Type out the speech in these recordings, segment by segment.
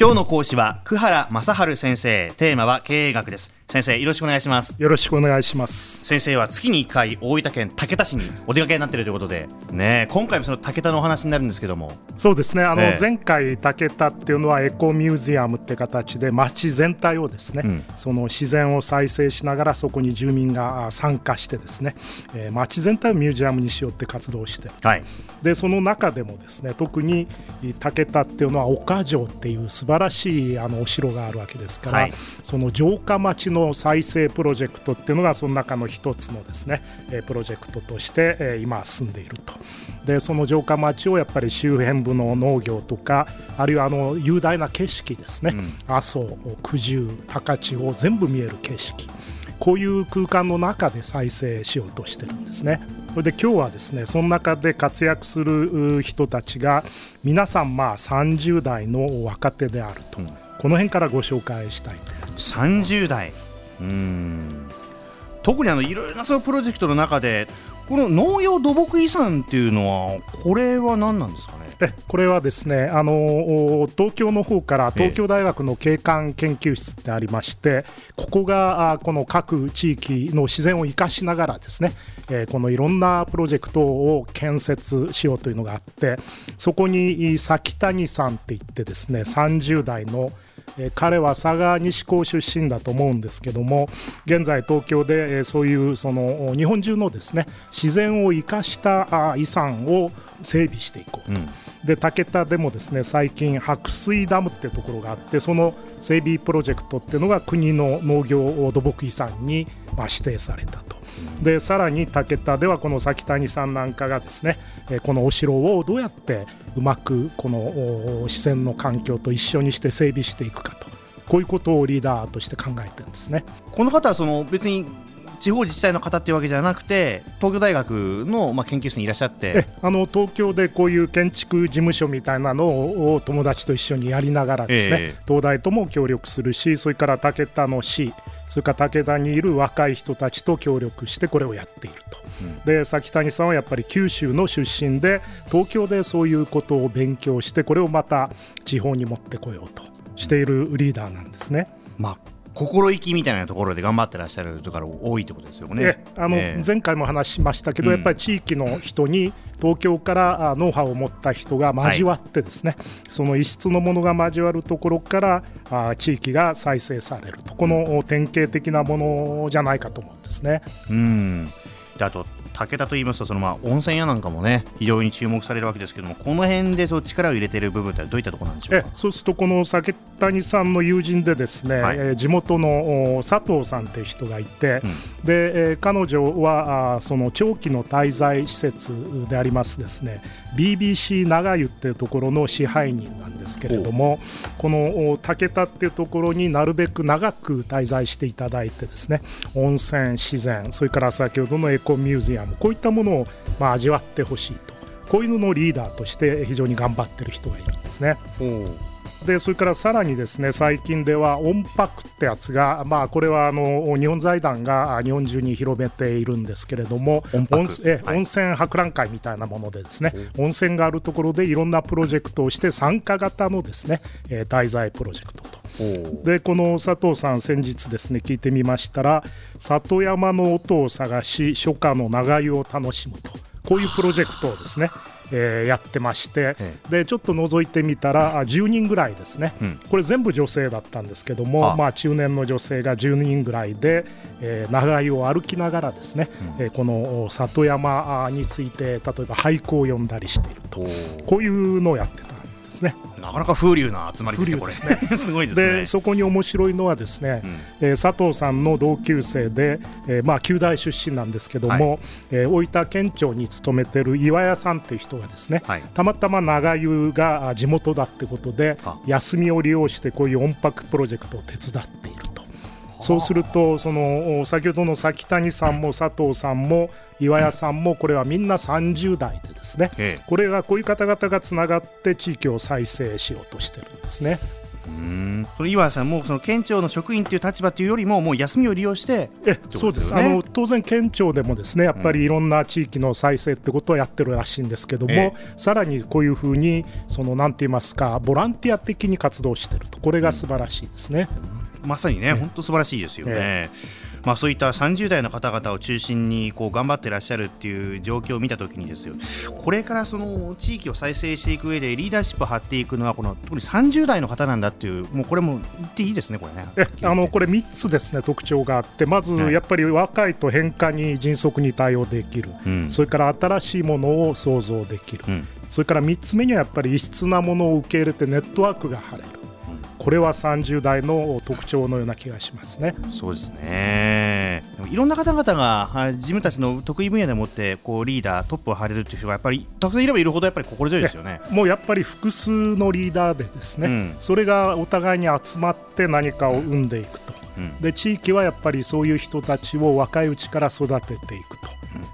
今日の講師は久原正治先生。テーマは経営学です。先生よろしくお願いします。よろしくお願いします。先生は月に1回大分県竹田市にお出かけになっているということで。ね今回もその竹田のお話になるんですけども。そうですね。あの、前回竹田っていうのはエコミュージアムって形で町全体をですね、うん、その自然を再生しながらそこに住民が参加してですね、えー、町全体をミュージアムにしようって活動をして、はい、でその中でもですね特に竹田っていうのは岡城っていう素晴らしいあのお城があるわけですから、はい、その城下町の再生プロジェクトっていうのがその中の一つのですねプロジェクトとして今進んでいると。でその城下町をやっぱり周辺部の農業とかあるいはあの雄大な景色ですね、うん、阿蘇九十高千穂全部見える景色。こういう空間の中で再生しようとしてるんですね。それで今日はですねその中で活躍する人たちが皆さんまあ30代の若手であると、うん、この辺からご紹介したいと30代うん。特にあのいろいろなそのプロジェクトの中でこの農業土木遺産っていうのはこれは何なんですかえこれはですねあの東京の方から東京大学の景観研究室ってありまして、ここがこの各地域の自然を生かしながらですね、えこのいろんなプロジェクトを建設しようというのがあってそこに崎谷さんって言ってですね30代のえ彼は佐賀西高出身だと思うんですけども現在東京で、えそういうその日本中のですね自然を生かした遺産を整備していこうと。うんで武田でもですね最近白水ダムっていうところがあってその整備プロジェクトっていうのが国の農業土木遺産にまあ指定されたと。でさらに武田ではこの崎谷さんなんかがですねこのお城をどうやってうまくこの自然の環境と一緒にして整備していくかと。こういうことをリーダーとして考えてるんですね。この方はその別に地方自治体の方っていうわけじゃなくて東京大学のまあ研究室にいらっしゃって。あの東京でこういう建築事務所みたいなのを友達と一緒にやりながらですね、えー、東大とも協力するしそれから武田の市それから武田にいる若い人たちと協力してこれをやっていると、うん、で崎谷さんはやっぱり九州の出身で東京でそういうことを勉強してこれをまた地方に持ってこようとしているリーダーなんですね。まあ心意気みたいなところで頑張ってらっしゃるところ多いってことですよね。あの、えー、前回も話しましたけど、うん、やっぱり地域の人に東京からノウハウを持った人が交わってですね、はい、その異質のものが交わるところからあ地域が再生されるとこの典型的なものじゃないかと思うんですね。うんであと武田と言いますとそのまあ温泉屋なんかもね非常に注目されるわけですけどもこの辺でそう力を入れている部分ってどういったところなんでしょうか？そうするとこの酒谷さんの友人でですね、はい、え地元の佐藤さんという人がいて、うん、で、えー、彼女はあその長期の滞在施設でありますですね BBC 長湯っていうところの支配人なんですけれどもこの武田っていうところになるべく長く滞在していただいてですね温泉自然それから先ほどのエコミュージアムこういったものをまあ味わってほしいと。こういうののリーダーとして非常に頑張ってる人がいるんですね。でそれからさらにですね最近では音泊ってやつが、まあ、これはあの日本財団が日本中に広めているんですけれども温え、はい、温泉博覧会みたいなものでですね温泉があるところでいろんなプロジェクトをして参加型のですね、えー、滞在プロジェクトと。でこの佐藤さん先日ですね聞いてみましたら里山の音を探し初夏の長湯を楽しむと。こういうプロジェクトをですねえー、やってまして、でちょっと覗いてみたら10人ぐらいですね、うん、これ全部女性だったんですけどもまあ、中年の女性が10人ぐらいで、えー、長居を歩きながらですね、うん、えー、この里山について例えば俳句を読んだりしていると。こういうのをやってた。んですね。なかなか風流な集まりですね、これ。ね すごいですね。そこに面白いのはですね、うん、えー、佐藤さんの同級生で、えー、まあ旧大出身なんですけども、はい、えー、大分県庁に勤めてる岩屋さんっていう人がですね、はい、たまたま長湯が地元だってことで、休みを利用してこういう音泊プロジェクトを手伝っていると。そうするとその先ほどの崎谷さんも佐藤さんも岩屋さんもこれはみんな30代でですね、これがこういう方々がつながって地域を再生しようとしてるんですね。うん。その岩井さんもその県庁の職員という立場というよりももう休みを利用してえそうです、あの当然県庁でもですねやっぱりいろんな地域の再生ってことをやってるらしいんですけども、ええ、さらにこういうふうにそのなんて言いますかボランティア的に活動してると。これが素晴らしいですね。まさにね、本当素晴らしいですよね。えまあ、そういった30代の方々を中心にこう頑張ってらっしゃるっていう状況を見たときにですよこれからその地域を再生していく上でリーダーシップを張っていくのはこの特に30代の方なんだっていうもうこれも言っていいですねこれね。あのこれ3つですね特徴があってまずやっぱり若いと変化に迅速に対応できる、うん、それから新しいものを創造できる、うん、それから3つ目にはやっぱり異質なものを受け入れてネットワークが張れるこれは30代の特徴のような気がしますね。そうですね。いろんな方々が自分たちの得意分野でもってこうリーダートップを張れるという人がやっぱりたくさんいればいるほどやっぱり心強いですよね。もうやっぱり複数のリーダーでですね、うん、それがお互いに集まって何かを生んでいくと、うん、で地域はやっぱりそういう人たちを若いうちから育てていくと。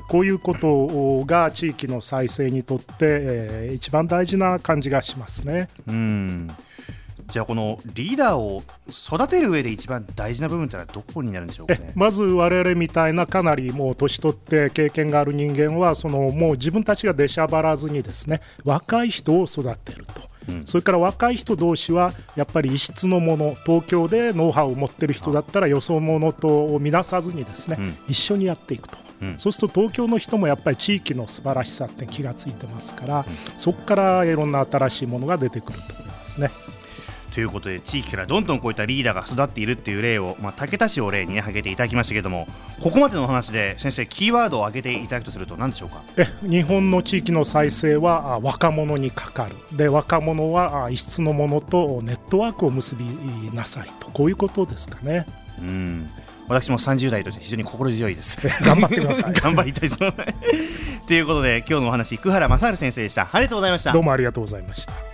こういうことが地域の再生にとって、えー、一番大事な感じがしますね。うんじゃあこのリーダーを育てる上で一番大事な部分というのはどこになるんでしょうか、ね、まず我々みたいなかなりもう年取って経験がある人間はそのもう自分たちが出しゃばらずにですね若い人を育てると。うん、それから若い人同士はやっぱり異質のもの東京でノウハウを持ってる人だったらよそ者と見なさずにですね、うん、一緒にやっていくと、うん、そうすると東京の人もやっぱり地域の素晴らしさって気がついてますから、そこからいろんな新しいものが出てくると思いますね。ということで地域からどんどんこういったリーダーが育っているっていう例を、まあ、竹田市を例に、ね、挙げていただきましたけれどもここまでの話で先生キーワードを挙げていただくとすると何でしょうか？え日本の地域の再生は若者にかかるで若者は異質のものとネットワークを結びなさいとこういうことですかね。うん私も30代として非常に心強いです。頑張ってください。頑張りたいです。ということで今日のお話、久原正治先生でした。ありがとうございました。どうもありがとうございました。